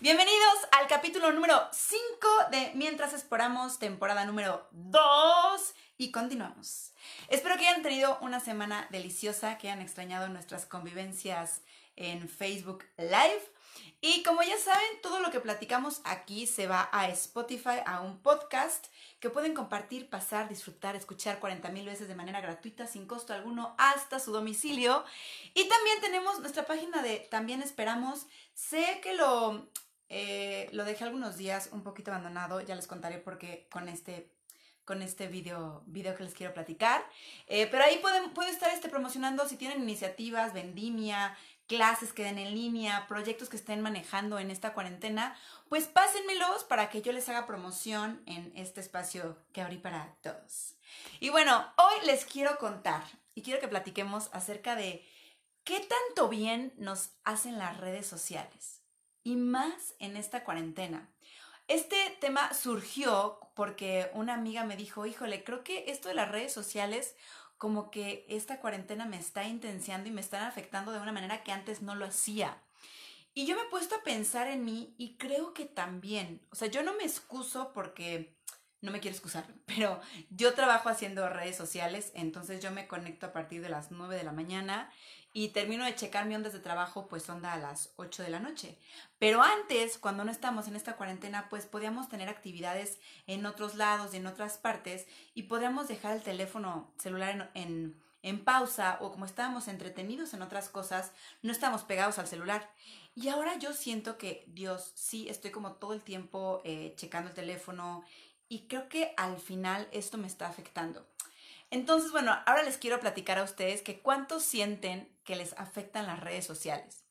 Bienvenidos al capítulo número 5 de Mientras Exploramos, temporada número 2 y continuamos. Espero que hayan tenido una semana deliciosa, que hayan extrañado nuestras convivencias en Facebook Live. Y como ya saben, todo lo que platicamos aquí se va a Spotify, a un podcast que pueden compartir, pasar, disfrutar, escuchar 40 mil veces de manera gratuita, sin costo alguno, hasta su domicilio. Y también tenemos nuestra página de También Esperamos. Sé que lo eh, lo dejé algunos días un poquito abandonado, ya les contaré por qué con este con este video, video que les quiero platicar. Eh, pero ahí pueden, estar este, promocionando si tienen iniciativas, vendimia, clases que den en línea, proyectos que estén manejando en esta cuarentena, pues pásenmelos para que yo les haga promoción en este espacio que abrí para todos. Y bueno, hoy les quiero contar y quiero que platiquemos acerca de qué tanto bien nos hacen las redes sociales y más en esta cuarentena. Este tema surgió porque una amiga me dijo, híjole, creo que esto de las redes sociales, como que esta cuarentena me está intenciando y me están afectando de una manera que antes no lo hacía. Y yo me he puesto a pensar en mí y creo que también, o sea, yo no me excuso porque no me quiero excusar, pero yo trabajo haciendo redes sociales, entonces yo me conecto a partir de las 9 de la mañana y termino de checar mi ondas de trabajo, pues onda a las 8 de la noche. Pero antes, cuando no estamos en esta cuarentena, pues podíamos tener actividades en otros lados, en otras partes, y podíamos dejar el teléfono celular en, en, pausa o como estábamos entretenidos en otras cosas, no estamos pegados al celular. Y ahora yo siento que, Dios, sí, estoy como todo el tiempo eh, checando el teléfono y creo que al final esto me está afectando. Entonces, bueno, ahora les quiero platicar a ustedes que cuánto sienten que les afectan las redes sociales.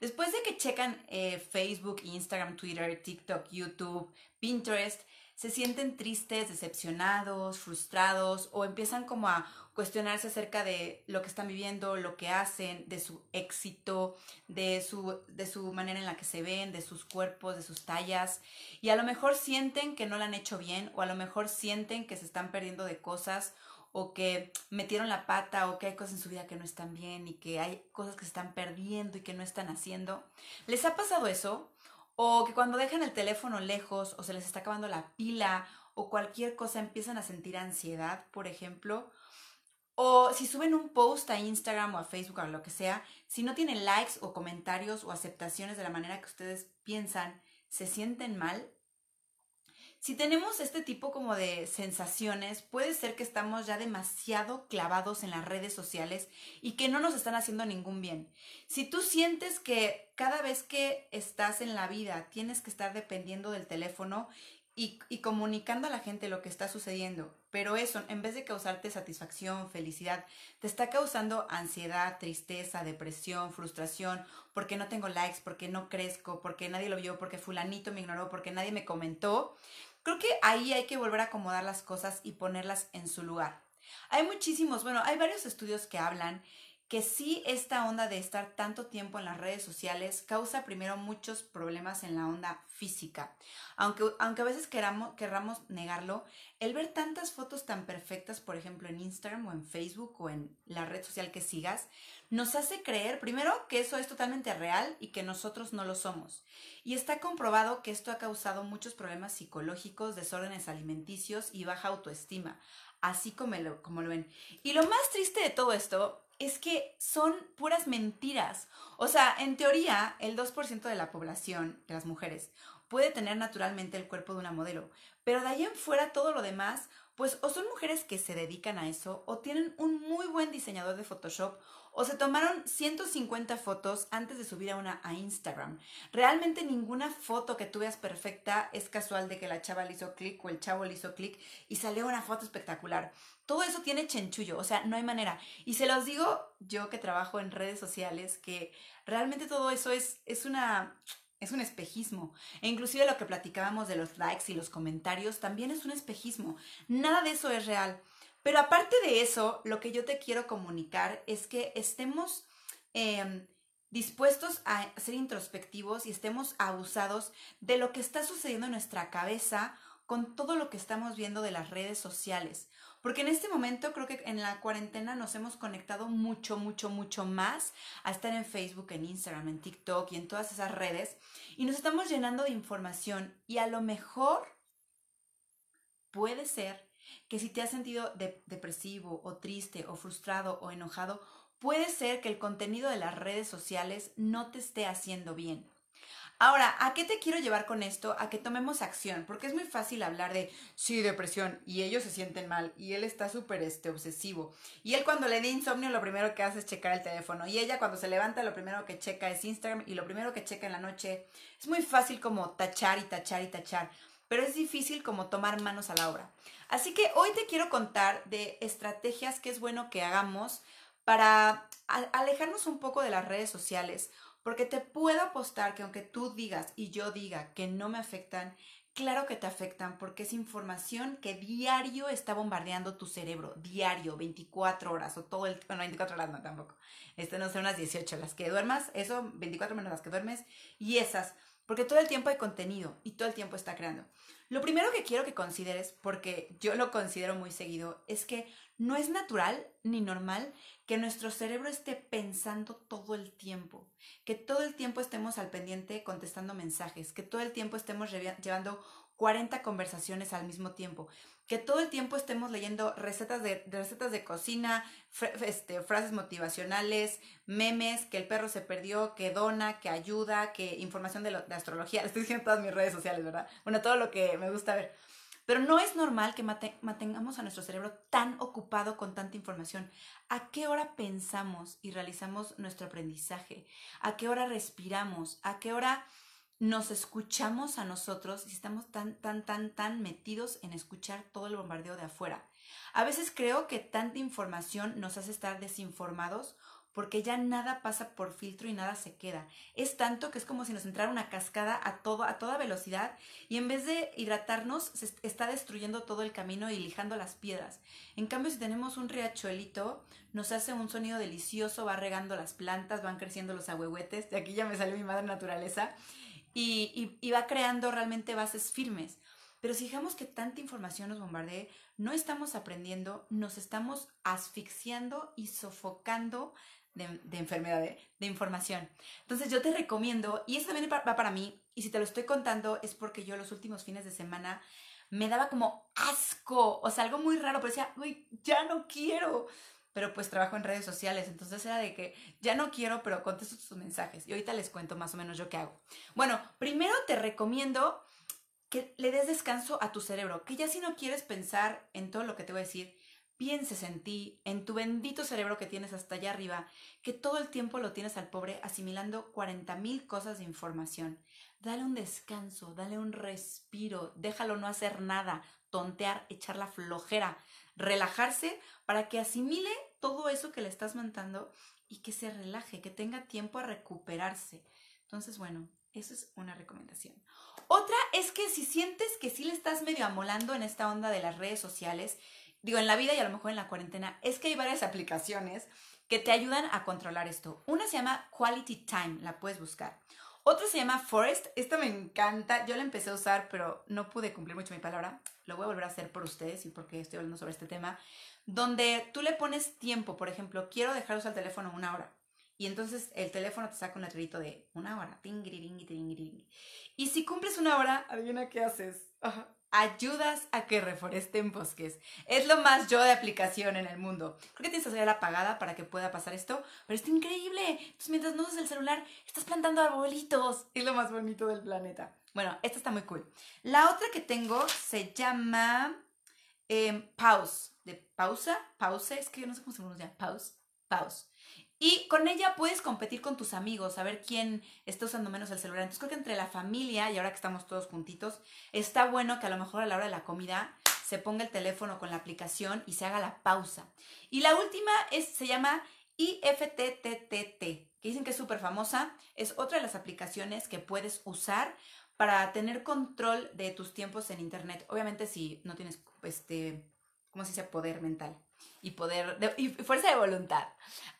Después de que checan eh, Facebook, Instagram, Twitter, TikTok, YouTube, Pinterest, se sienten tristes, decepcionados, frustrados o empiezan como a cuestionarse acerca de lo que están viviendo, lo que hacen, de su éxito, de su, de su manera en la que se ven, de sus cuerpos, de sus tallas. Y a lo mejor sienten que no lo han hecho bien o a lo mejor sienten que se están perdiendo de cosas o que metieron la pata o que hay cosas en su vida que no están bien y que hay cosas que se están perdiendo y que no están haciendo. ¿Les ha pasado eso? O que cuando dejan el teléfono lejos o se les está acabando la pila o cualquier cosa empiezan a sentir ansiedad, por ejemplo. O si suben un post a Instagram o a Facebook o lo que sea, si no tienen likes o comentarios o aceptaciones de la manera que ustedes piensan, se sienten mal, si tenemos este tipo como de sensaciones, puede ser que estamos ya demasiado clavados en las redes sociales y que no nos están haciendo ningún bien. Si tú sientes que cada vez que estás en la vida tienes que estar dependiendo del teléfono y, comunicando a la gente lo que está sucediendo, pero eso, en vez de causarte satisfacción, felicidad, te está causando ansiedad, tristeza, depresión, frustración, porque no tengo likes, porque no crezco, porque nadie lo vio, porque fulanito me ignoró, porque nadie me comentó, Creo que ahí hay que volver a acomodar las cosas y ponerlas en su lugar. Hay muchísimos, bueno, hay varios estudios que hablan que sí esta onda de estar tanto tiempo en las redes sociales causa primero muchos problemas en la onda física. Aunque, aunque a veces queramos, querramos negarlo, el ver tantas fotos tan perfectas, por ejemplo, en Instagram o en Facebook o en la red social que sigas, nos hace creer primero que eso es totalmente real y que nosotros no lo somos. Y está comprobado que esto ha causado muchos problemas psicológicos, desórdenes alimenticios y baja autoestima, así como lo, como lo ven. Y lo más triste de todo esto es que son puras mentiras. O sea, en teoría, el 2% de la población, de las mujeres, puede tener naturalmente el cuerpo de una modelo, pero de ahí en fuera todo lo demás, pues o son mujeres que se dedican a eso, o tienen un muy buen diseñador de Photoshop, o se tomaron 150 fotos antes de subir a una a Instagram. Realmente ninguna foto que tú perfecta es casual de que la chava le hizo clic o el chavo le hizo clic y salió una foto espectacular. Todo eso tiene chenchullo, o sea, no hay manera. Y se los digo yo que trabajo en redes sociales, que realmente todo eso es, es una... Es un espejismo. E inclusive lo que platicábamos de los likes y los comentarios también es un espejismo. Nada de eso es real. Pero aparte de eso, lo que yo te quiero comunicar es que estemos em, dispuestos a ser introspectivos y estemos abusados de lo que está sucediendo en nuestra cabeza con todo lo que estamos viendo de las redes sociales. Porque en este momento creo que en la cuarentena nos hemos conectado mucho, mucho, mucho más a estar en Facebook, en Instagram, en TikTok y en todas esas redes. Y nos estamos llenando de información y a lo mejor puede ser que si te has sentido depresivo o triste o frustrado o enojado, puede ser que el contenido de las redes sociales no te esté haciendo bien. Ahora, ¿a qué te quiero llevar con esto? A que tomemos acción, porque es muy fácil hablar de, sí, depresión, y ellos se sienten mal, y él está súper este, obsesivo. Y él cuando le da insomnio, lo primero que hace es checar el teléfono. Y ella cuando se levanta, lo primero que checa es Instagram, y lo primero que checa en la noche. Es muy fácil como tachar y tachar y tachar, pero es difícil como tomar manos a la obra. Así que hoy te quiero contar de estrategias que es bueno que hagamos para alejarnos un poco de las redes sociales porque te puedo apostar que aunque tú digas y yo diga que no me afectan, claro que te afectan porque es información que diario está bombardeando tu cerebro, diario, 24 horas o todo el... Bueno, 24 horas no tampoco. Este no son unas 18 las que duermas, eso 24 menos las que duermes y esas, porque todo el tiempo hay contenido y todo el tiempo está creando. Lo primero que quiero que consideres, porque yo lo considero muy seguido, es que no es natural ni normal que nuestro cerebro esté pensando todo el tiempo, que todo el tiempo estemos al pendiente contestando mensajes, que todo el tiempo estemos llevando 40 conversaciones al mismo tiempo, que todo el tiempo estemos leyendo recetas de, recetas de cocina, este, frases motivacionales, memes, que el perro se perdió, que dona, que ayuda, que información de, de astrología. Estoy diciendo en todas mis redes sociales, ¿verdad? Bueno, todo lo que me gusta ver. Pero no es normal que mantengamos a nuestro cerebro tan ocupado con tanta información. ¿A qué hora pensamos y realizamos nuestro aprendizaje? ¿A qué hora respiramos? ¿A qué hora nos escuchamos a nosotros y estamos tan, tan, tan, tan metidos en escuchar todo el bombardeo de afuera? A veces creo que tanta información nos hace estar desinformados porque ya nada pasa por filtro y nada se queda. Es tanto que es como si nos entrara una cascada a, todo, a toda velocidad y en vez de hidratarnos se está destruyendo todo el camino y lijando las piedras. En cambio, si tenemos un riachuelito, nos hace un sonido delicioso, va regando las plantas, van creciendo los ahuehuetes, de aquí ya me salió mi madre naturaleza, y, va creando realmente bases firmes. Pero si dejamos que tanta información nos bombardee, no estamos aprendiendo, nos estamos asfixiando y sofocando de, enfermedad, de, información. Entonces yo te recomiendo, y eso también va para mí, y si te lo estoy contando es porque yo los últimos fines de semana me daba como asco, o sea, algo muy raro, pero decía, uy, ya no quiero. Pero pues trabajo en redes sociales, entonces era de que ya no quiero, pero contesto tus mensajes. Y ahorita les cuento más o menos yo qué hago. Bueno, primero te recomiendo que le des descanso a tu cerebro, que ya si no quieres pensar en todo lo que te voy a decir, pienses en ti, en tu bendito cerebro que tienes hasta allá arriba, que todo el tiempo lo tienes al pobre asimilando 40 mil cosas de información. Dale un descanso, dale un respiro, déjalo no hacer nada, tontear, echar la flojera, relajarse para que asimile todo eso que le estás mandando y que se relaje, que tenga tiempo a recuperarse. Entonces, bueno, eso es una recomendación. Otra es que si sientes que sí le estás medio amolando en esta onda de las redes sociales, digo, en la vida y a lo mejor en la cuarentena, es que hay varias aplicaciones que te ayudan a controlar esto. Una se llama Quality Time, la puedes buscar. Otra se llama Forest, esta me encanta, yo la empecé a usar, pero no pude cumplir mucho mi palabra. Lo voy a volver a hacer por ustedes y porque estoy hablando sobre este tema, donde tú le pones tiempo, por ejemplo, quiero dejar usar el teléfono una hora. Y entonces el teléfono te saca un letrerito de una hora. Y si cumples una hora, adivina qué haces. Ayudas a que reforesten bosques. Es lo más yo de aplicación en el mundo. Creo que tienes que hacer apagada para que pueda pasar esto, pero está increíble. Entonces, mientras no usas el celular, estás plantando arbolitos. Es lo más bonito del planeta. Bueno, esta está muy cool. La otra que tengo se llama em, Pause. De pausa, pause, es que yo no sé cómo se pronuncia. Pause, pause. Y con ella puedes competir con tus amigos, a ver quién está usando menos el celular. Entonces creo que entre la familia y ahora que estamos todos juntitos, está bueno que a lo mejor a la hora de la comida se ponga el teléfono con la aplicación y se haga la pausa. Y la última es, se llama IFTTT, que dicen que es súper famosa. Es otra de las aplicaciones que puedes usar para tener control de tus tiempos en Internet. Obviamente si no tienes, este, ¿cómo se dice? Poder mental y poder y fuerza de voluntad.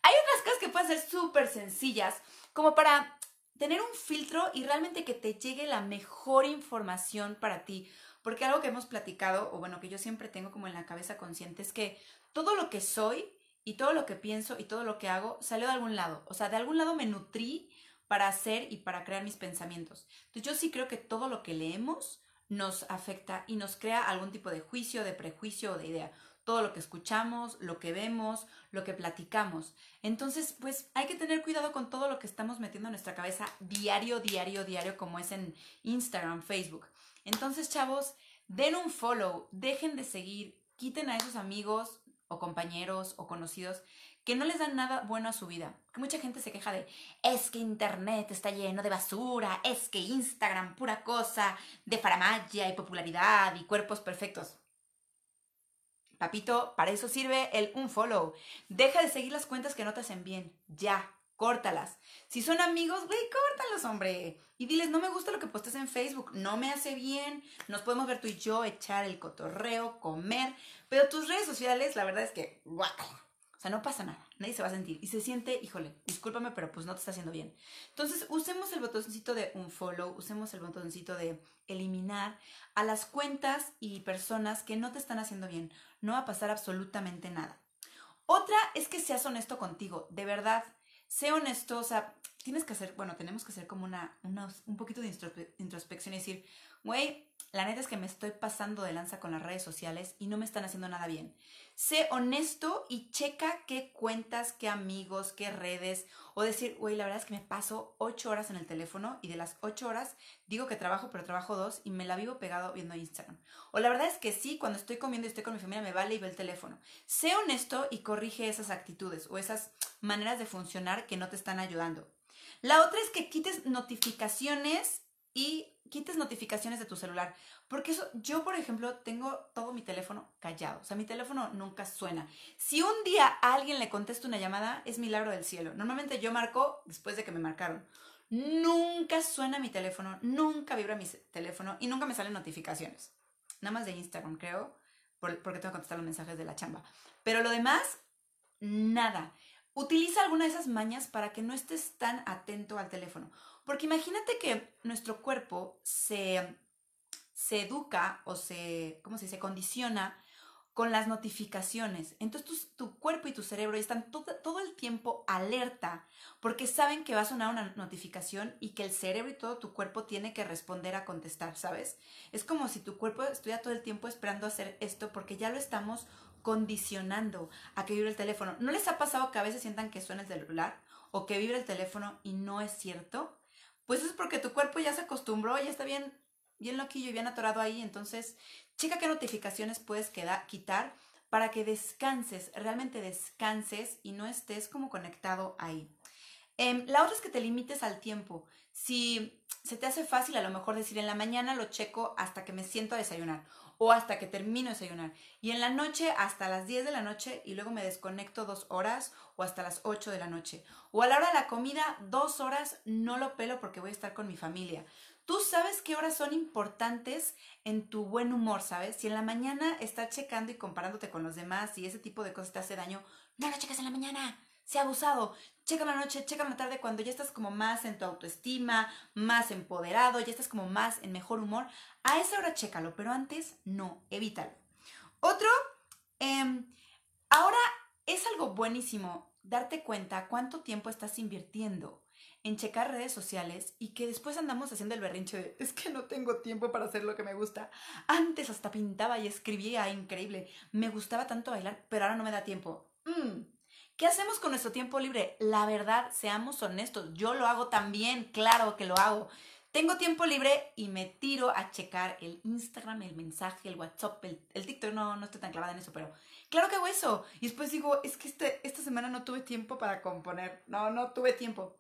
Hay otras cosas que pueden ser súper sencillas, como para tener un filtro y realmente que te llegue la mejor información para ti. Porque algo que hemos platicado, o bueno, que yo siempre tengo como en la cabeza consciente, es que todo lo que soy y todo lo que pienso y todo lo que hago salió de algún lado. O sea, de algún lado me nutrí para hacer y para crear mis pensamientos. Entonces yo sí creo que todo lo que leemos nos afecta y nos crea algún tipo de juicio, de prejuicio o de idea. Todo lo que escuchamos, lo que vemos, lo que platicamos. Entonces, pues hay que tener cuidado con todo lo que estamos metiendo en nuestra cabeza diario, diario, diario, como es en Instagram, Facebook. Entonces, chavos, den un follow, dejen de seguir, quiten a esos amigos o compañeros o conocidos que no les dan nada bueno a su vida. Que mucha gente se queja de, es que Internet está lleno de basura, es que Instagram pura cosa de faramaya y popularidad y cuerpos perfectos. Papito, para eso sirve el un follow. Deja de seguir las cuentas que no te hacen bien. Ya, córtalas. Si son amigos, güey, córtalos, hombre. Y diles, no me gusta lo que postes en Facebook, no me hace bien, nos podemos ver tú y yo, echar el cotorreo, comer, pero tus redes sociales, la verdad es que, sea, no pasa nada, nadie se va a sentir. Y se siente, híjole, discúlpame, pero pues no te está haciendo bien. Entonces, usemos el botoncito de un follow, usemos el botoncito de eliminar a las cuentas y personas que no te están haciendo bien. No va a pasar absolutamente nada. Otra es que seas honesto contigo, de verdad. Sé honesto, o sea, tienes que hacer, bueno, tenemos que hacer como una, un poquito de introspección y decir, güey, la neta es que me estoy pasando de lanza con las redes sociales y no me están haciendo nada bien. Sé honesto y checa qué cuentas, qué amigos, qué redes. O decir, güey, la verdad es que me paso ocho horas en el teléfono y de las ocho horas digo que trabajo, pero trabajo dos y me la vivo pegado viendo Instagram. O la verdad es que sí, cuando estoy comiendo y estoy con mi familia me vale y veo el teléfono. Sé honesto y corrige esas actitudes o esas maneras de funcionar que no te están ayudando. La otra es que quites notificaciones y quites notificaciones de tu celular. Porque eso, yo por ejemplo, tengo todo mi teléfono callado. O sea, mi teléfono nunca suena. Si un día alguien le contesto una llamada, es milagro del cielo. Normalmente yo marco después de que me marcaron. Nunca suena mi teléfono, nunca vibra mi teléfono y nunca me salen notificaciones. Nada más de Instagram, creo, porque tengo que contestar los mensajes de la chamba. Pero lo demás, nada. Utiliza alguna de esas mañas para que no estés tan atento al teléfono. Porque imagínate que nuestro cuerpo se, se educa o se, ¿cómo se dice? Condiciona con las notificaciones. Entonces tu, cuerpo y tu cerebro están todo, todo, el tiempo alerta porque saben que va a sonar una notificación y que el cerebro y todo tu cuerpo tiene que responder a contestar, ¿sabes? Es como si tu cuerpo estuviera todo el tiempo esperando hacer esto porque ya lo estamos condicionando a que vibre el teléfono. ¿No les ha pasado que a veces sientan que suena el celular o que vibre el teléfono y no es cierto? Pues es porque tu cuerpo ya se acostumbró, ya está bien, bien loquillo y bien atorado ahí. Entonces, checa qué notificaciones puedes quitar para que descanses, realmente descanses y no estés como conectado ahí. Em, la otra es que te limites al tiempo. Si se te hace fácil a lo mejor decir en la mañana lo checo hasta que me siento a desayunar o hasta que termino de desayunar. Y en la noche hasta las 10 de la noche y luego me desconecto dos horas o hasta las 8 de la noche. O a la hora de la comida, dos horas no lo pelo porque voy a estar con mi familia. Tú sabes qué horas son importantes en tu buen humor, ¿sabes? Si en la mañana estás checando y comparándote con los demás y ese tipo de cosas te hace daño, no lo cheques en la mañana se ha abusado. Checa la noche, checa la tarde cuando ya estás como más en tu autoestima, más empoderado, ya estás como más en mejor humor. A esa hora chécalo, pero antes no, evítalo. Otro, em, ahora es algo buenísimo darte cuenta cuánto tiempo estás invirtiendo en checar redes sociales y que después andamos haciendo el berrinche de es que no tengo tiempo para hacer lo que me gusta. Antes hasta pintaba y escribía increíble. Me gustaba tanto bailar, pero ahora no me da tiempo. Mm, ¿Qué hacemos con nuestro tiempo libre? La verdad, seamos honestos, yo lo hago también, claro que lo hago. Tengo tiempo libre y me tiro a checar el Instagram, el mensaje, el WhatsApp, el, TikTok, no, no estoy tan clavada en eso, pero claro que hago eso. Y después digo, es que este, esta semana no tuve tiempo para componer, no, no tuve tiempo.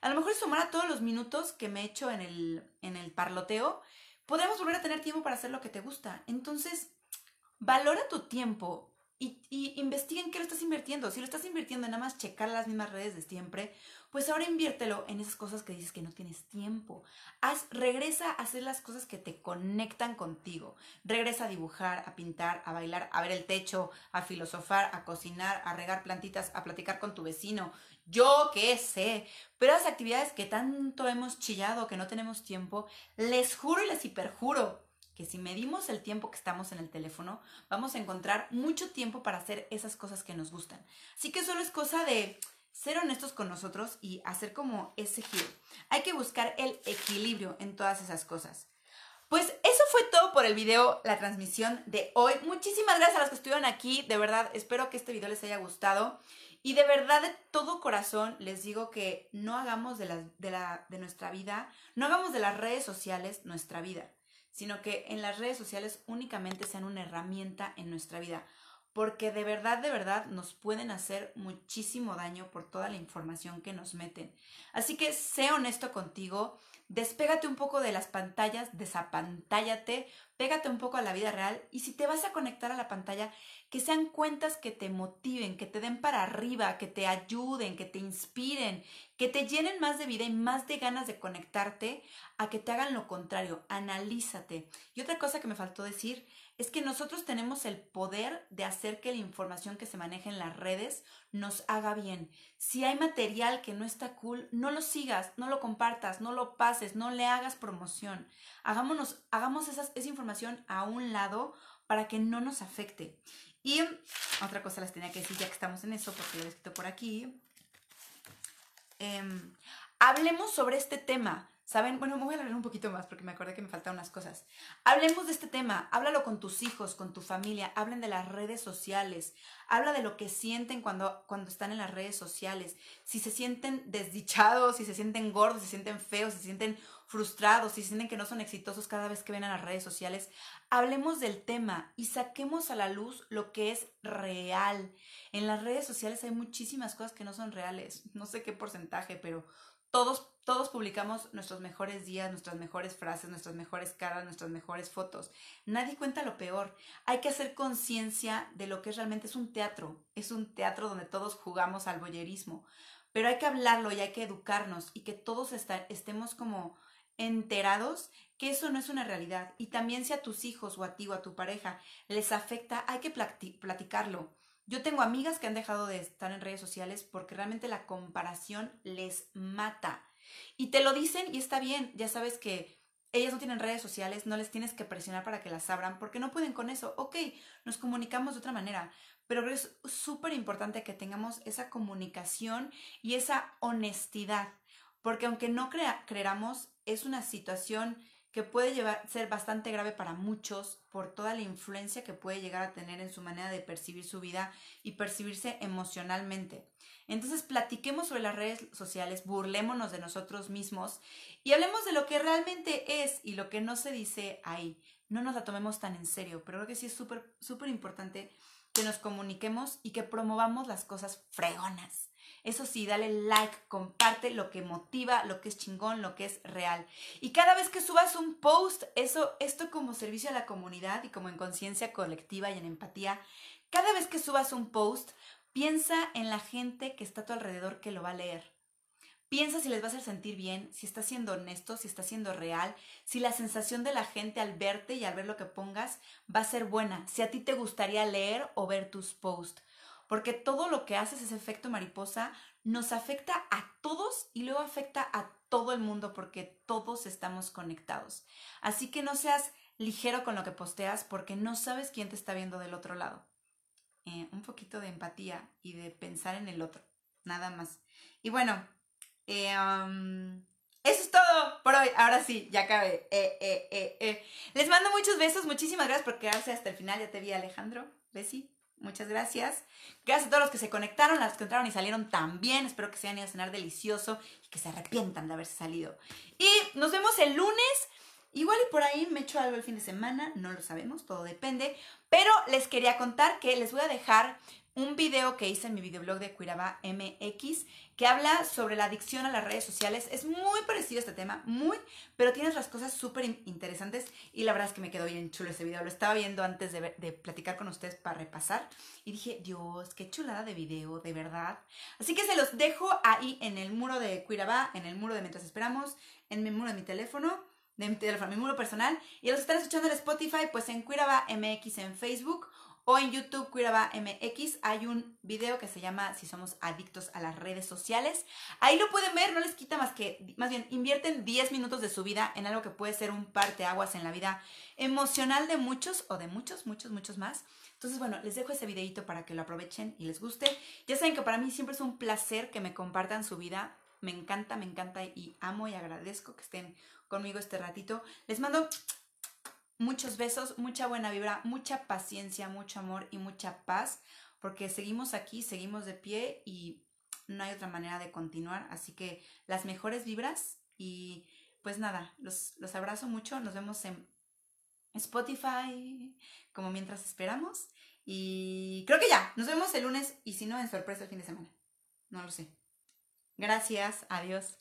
A lo mejor sumar a todos los minutos que me he hecho en el, en el parloteo, podemos volver a tener tiempo para hacer lo que te gusta. Entonces, valora tu tiempo, y, investiguen qué lo estás invirtiendo. Si lo estás invirtiendo en nada más checar las mismas redes de siempre, pues ahora inviértelo en esas cosas que dices que no tienes tiempo. Haz, regresa a hacer las cosas que te conectan contigo. Regresa a dibujar, a pintar, a bailar, a ver el techo, a filosofar, a cocinar, a regar plantitas, a platicar con tu vecino. Yo qué sé. Pero las actividades que tanto hemos chillado que no tenemos tiempo, les juro y les hiperjuro que si medimos el tiempo que estamos en el teléfono, vamos a encontrar mucho tiempo para hacer esas cosas que nos gustan. Así que solo es cosa de ser honestos con nosotros y hacer como ese giro. Hay que buscar el equilibrio en todas esas cosas. Pues eso fue todo por el video, la transmisión de hoy. Muchísimas gracias a los que estuvieron aquí. De verdad, espero que este video les haya gustado. Y de verdad, de todo corazón, les digo que no hagamos de, de, la, de nuestra vida, no hagamos de las redes sociales nuestra vida, sino que en las redes sociales únicamente sean una herramienta en nuestra vida porque de verdad, de verdad nos pueden hacer muchísimo daño por toda la información que nos meten. Así que sé honesto contigo, despégate un poco de las pantallas, desapantállate, pégate un poco a la vida real y si te vas a conectar a la pantalla, que sean cuentas que te motiven, que te den para arriba, que te ayuden, que te inspiren, que te llenen más de vida y más de ganas de conectarte a que te hagan lo contrario, analízate. Y otra cosa que me faltó decir es que nosotros tenemos el poder de hacer que la información que se maneja en las redes nos haga bien. Si hay material que no está cool, no lo sigas, no lo compartas, no lo pases, no le hagas promoción. Hagámonos, hagamos esa información a un lado para que no nos afecte. Y otra cosa les tenía que decir ya que estamos en eso, porque lo he escrito por aquí. Em, hablemos sobre este tema. ¿Saben? Bueno, me voy a hablar un poquito más porque me acordé que me faltaron unas cosas. Hablemos de este tema, háblalo con tus hijos, con tu familia, hablen de las redes sociales, habla de lo que sienten cuando, cuando están en las redes sociales, si se sienten desdichados, si se sienten gordos, si se sienten feos, si se sienten frustrados, si sienten que no son exitosos cada vez que ven a las redes sociales. Hablemos del tema y saquemos a la luz lo que es real. En las redes sociales hay muchísimas cosas que no son reales, no sé qué porcentaje, pero todos, todos publicamos nuestros mejores días, nuestras mejores frases, nuestras mejores caras, nuestras mejores fotos. Nadie cuenta lo peor. Hay que hacer conciencia de lo que realmente es un teatro. Es un teatro donde todos jugamos al boyerismo. Pero hay que hablarlo y hay que educarnos y que todos estemos como enterados que eso no es una realidad. Y también si a tus hijos o a ti o a tu pareja les afecta, hay que platicarlo. Yo tengo amigas que han dejado de estar en redes sociales porque realmente la comparación les mata. Y te lo dicen y está bien, ya sabes que ellas no tienen redes sociales, no les tienes que presionar para que las abran porque no pueden con eso. Ok, nos comunicamos de otra manera, pero es súper importante que tengamos esa comunicación y esa honestidad, porque aunque no crea, creamos, es una situación que puede llevar, ser bastante grave para muchos por toda la influencia que puede llegar a tener en su manera de percibir su vida y percibirse emocionalmente. Entonces platiquemos sobre las redes sociales, burlémonos de nosotros mismos y hablemos de lo que realmente es y lo que no se dice ahí. No nos la tomemos tan en serio, pero creo que sí es súper, súper importante que nos comuniquemos y que promovamos las cosas fregonas. Eso sí, dale like, comparte lo que motiva, lo que es chingón, lo que es real. Y cada vez que subas un post, eso, esto como servicio a la comunidad y como en conciencia colectiva y en empatía, cada vez que subas un post, piensa en la gente que está a tu alrededor que lo va a leer. Piensa si les va a hacer sentir bien, si está siendo honesto, si está siendo real, si la sensación de la gente al verte y al ver lo que pongas va a ser buena, si a ti te gustaría leer o ver tus posts porque todo lo que haces, ese efecto mariposa, nos afecta a todos y luego afecta a todo el mundo porque todos estamos conectados. Así que no seas ligero con lo que posteas porque no sabes quién te está viendo del otro lado. Eh, un poquito de empatía y de pensar en el otro, nada más. Y bueno, eh, um, eso es todo por hoy. Ahora sí, ya acabé. Eh, Les mando muchos besos, muchísimas gracias por quedarse hasta el final. Ya te vi, Alejandro. Besi. Muchas gracias. Gracias a todos los que se conectaron, a los que entraron y salieron también. Espero que se hayan ido a cenar delicioso y que se arrepientan de haberse salido. Y nos vemos el lunes. Igual y por ahí me echo algo el fin de semana, no lo sabemos, todo depende. Pero les quería contar que les voy a dejar un video que hice en mi videoblog de Cuiraba MX que habla sobre la adicción a las redes sociales. Es muy parecido a este tema, muy, pero tiene otras cosas súper interesantes y la verdad es que me quedó bien chulo ese video. Lo estaba viendo antes de, platicar con ustedes para repasar y dije, Dios, qué chulada de video, de verdad. Así que se los dejo ahí en el muro de Cuiraba, en el muro de Mientras Esperamos, en mi muro de mi teléfono de mi teléfono, mi muro personal, y los están escuchando en Spotify, pues en Cuiraba MX en Facebook o en YouTube Cuiraba MX hay un video que se llama Si somos adictos a las redes sociales. Ahí lo pueden ver, no les quita más que, más bien, invierten 10 minutos de su vida en algo que puede ser un parteaguas en la vida emocional de muchos o de muchos, muchos, muchos más. Entonces, bueno, les dejo ese videito para que lo aprovechen y les guste. Ya saben que para mí siempre es un placer que me compartan su vida. Me encanta, me encanta y amo y agradezco que estén conmigo este ratito. Les mando muchos besos, mucha buena vibra, mucha paciencia, mucho amor y mucha paz, porque seguimos aquí, seguimos de pie y no hay otra manera de continuar. Así que las mejores vibras y pues nada, los, los abrazo mucho, nos vemos en Spotify, como mientras esperamos. Y creo que ya, nos vemos el lunes y si no, en sorpresa el fin de semana. No lo sé. Gracias, adiós.